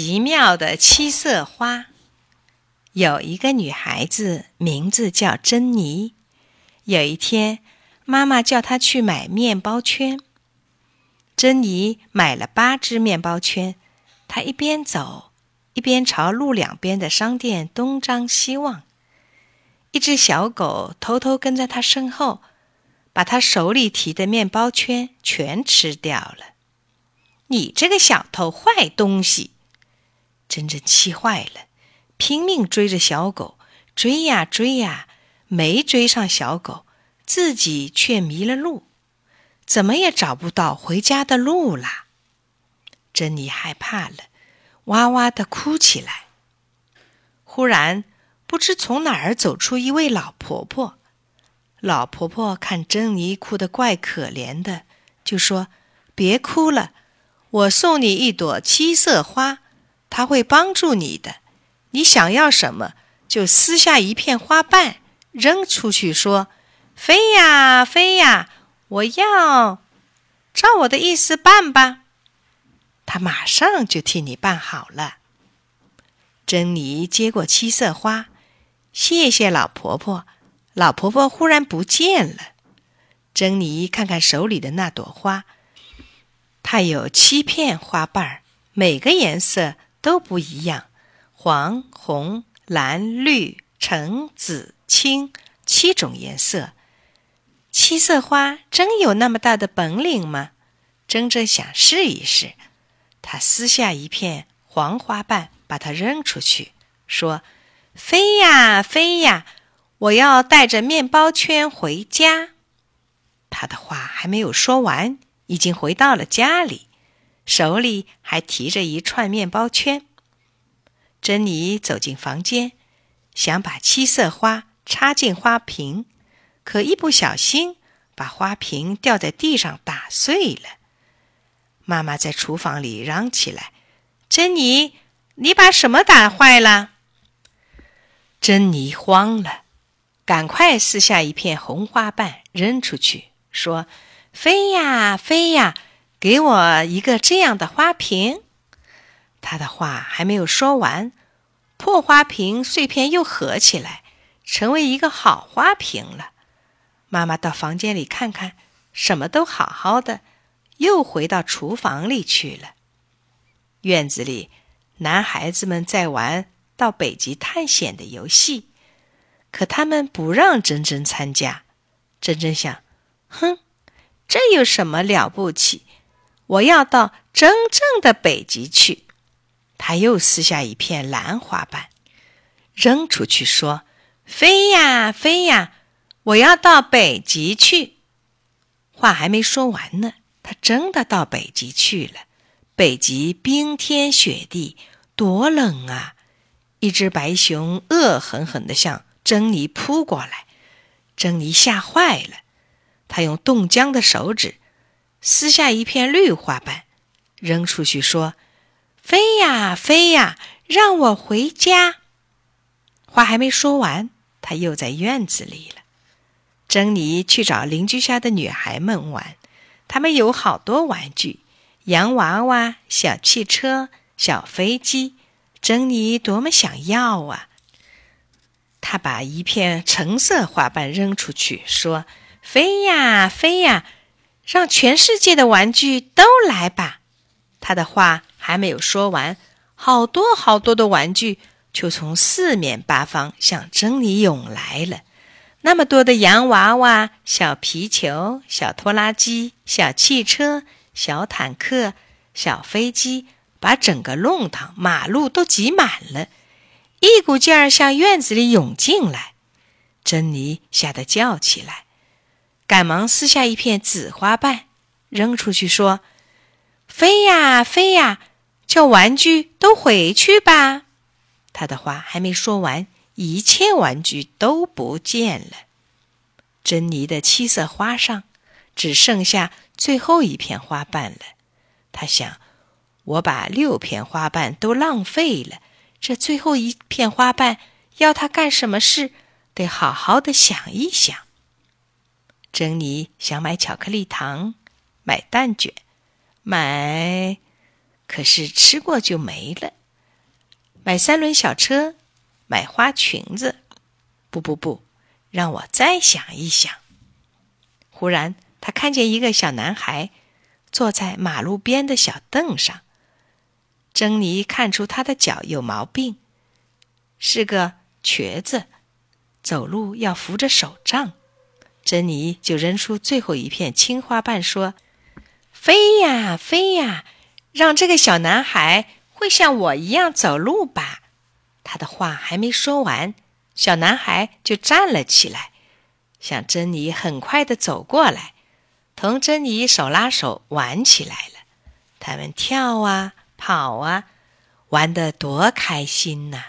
奇妙的七色花。有一个女孩子，名字叫珍妮。有一天，妈妈叫她去买面包圈。珍妮买了八只面包圈，她一边走，一边朝路两边的商店东张西望。一只小狗偷偷跟在她身后，把她手里提的面包圈全吃掉了。你这个小偷，坏东西！真真气坏了，拼命追着小狗，追呀追呀，没追上小狗，自己却迷了路，怎么也找不到回家的路啦。珍妮害怕了，哇哇的哭起来。忽然，不知从哪儿走出一位老婆婆。老婆婆看珍妮哭得怪可怜的，就说：“别哭了，我送你一朵七色花。”他会帮助你的。你想要什么，就撕下一片花瓣扔出去，说：“飞呀飞呀，我要，照我的意思办吧。”他马上就替你办好了。珍妮接过七色花，谢谢老婆婆。老婆婆忽然不见了。珍妮看看手里的那朵花，它有七片花瓣，每个颜色。都不一样，黄、红、蓝、绿、橙、紫、青，七种颜色。七色花真有那么大的本领吗？真真想试一试。他撕下一片黄花瓣，把它扔出去，说：“飞呀飞呀，我要带着面包圈回家。”他的话还没有说完，已经回到了家里。手里还提着一串面包圈。珍妮走进房间，想把七色花插进花瓶，可一不小心把花瓶掉在地上打碎了。妈妈在厨房里嚷起来：“珍妮，你把什么打坏了？”珍妮慌了，赶快撕下一片红花瓣扔出去，说：“飞呀飞呀！”给我一个这样的花瓶。他的话还没有说完，破花瓶碎片又合起来，成为一个好花瓶了。妈妈到房间里看看，什么都好好的，又回到厨房里去了。院子里，男孩子们在玩到北极探险的游戏，可他们不让珍珍参加。珍珍想：哼，这有什么了不起？我要到真正的北极去。他又撕下一片蓝花瓣，扔出去，说：“飞呀飞呀，我要到北极去。”话还没说完呢，他真的到北极去了。北极冰天雪地，多冷啊！一只白熊恶狠狠地向珍妮扑过来，珍妮吓坏了，她用冻僵的手指。撕下一片绿花瓣，扔出去，说：“飞呀飞呀，让我回家。”话还没说完，他又在院子里了。珍妮去找邻居家的女孩们玩，他们有好多玩具：洋娃娃、小汽车、小飞机。珍妮多么想要啊！她把一片橙色花瓣扔出去，说：“飞呀飞呀。”让全世界的玩具都来吧！他的话还没有说完，好多好多的玩具就从四面八方向珍妮涌来了。那么多的洋娃娃、小皮球、小拖拉机、小汽车、小坦克、小飞机，把整个弄堂、马路都挤满了，一股劲儿向院子里涌进来。珍妮吓得叫起来。赶忙撕下一片紫花瓣，扔出去，说：“飞呀飞呀，叫玩具都回去吧。”他的话还没说完，一切玩具都不见了。珍妮的七色花上只剩下最后一片花瓣了。他想：“我把六片花瓣都浪费了，这最后一片花瓣要它干什么事？得好好的想一想。”珍妮想买巧克力糖，买蛋卷，买，可是吃过就没了。买三轮小车，买花裙子。不不不，让我再想一想。忽然，他看见一个小男孩坐在马路边的小凳上。珍妮看出他的脚有毛病，是个瘸子，走路要扶着手杖。珍妮就扔出最后一片青花瓣，说：“飞呀飞呀，让这个小男孩会像我一样走路吧。”他的话还没说完，小男孩就站了起来，向珍妮很快的走过来，同珍妮手拉手玩起来了。他们跳啊跑啊，玩得多开心呐！